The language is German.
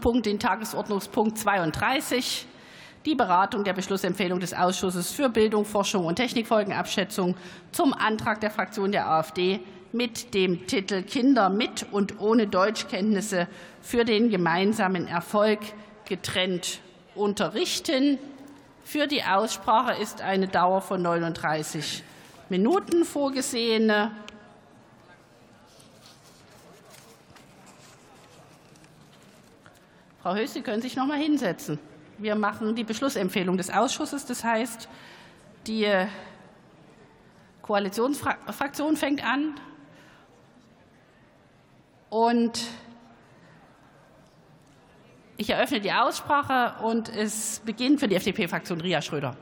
Tagesordnungspunkt den Tagesordnungspunkt 32, die Beratung der Beschlussempfehlung des Ausschusses für Bildung, Forschung und Technikfolgenabschätzung zum Antrag der Fraktion der AfD mit dem Titel Kinder mit und ohne Deutschkenntnisse für den gemeinsamen Erfolg getrennt unterrichten. Für die Aussprache ist eine Dauer von 39 Minuten vorgesehen. Frau Höß, Sie können sich noch mal hinsetzen. Wir machen die Beschlussempfehlung des Ausschusses. Das heißt, die Koalitionsfraktion fängt an und ich eröffne die Aussprache und es beginnt für die FDP-Fraktion Ria Schröder.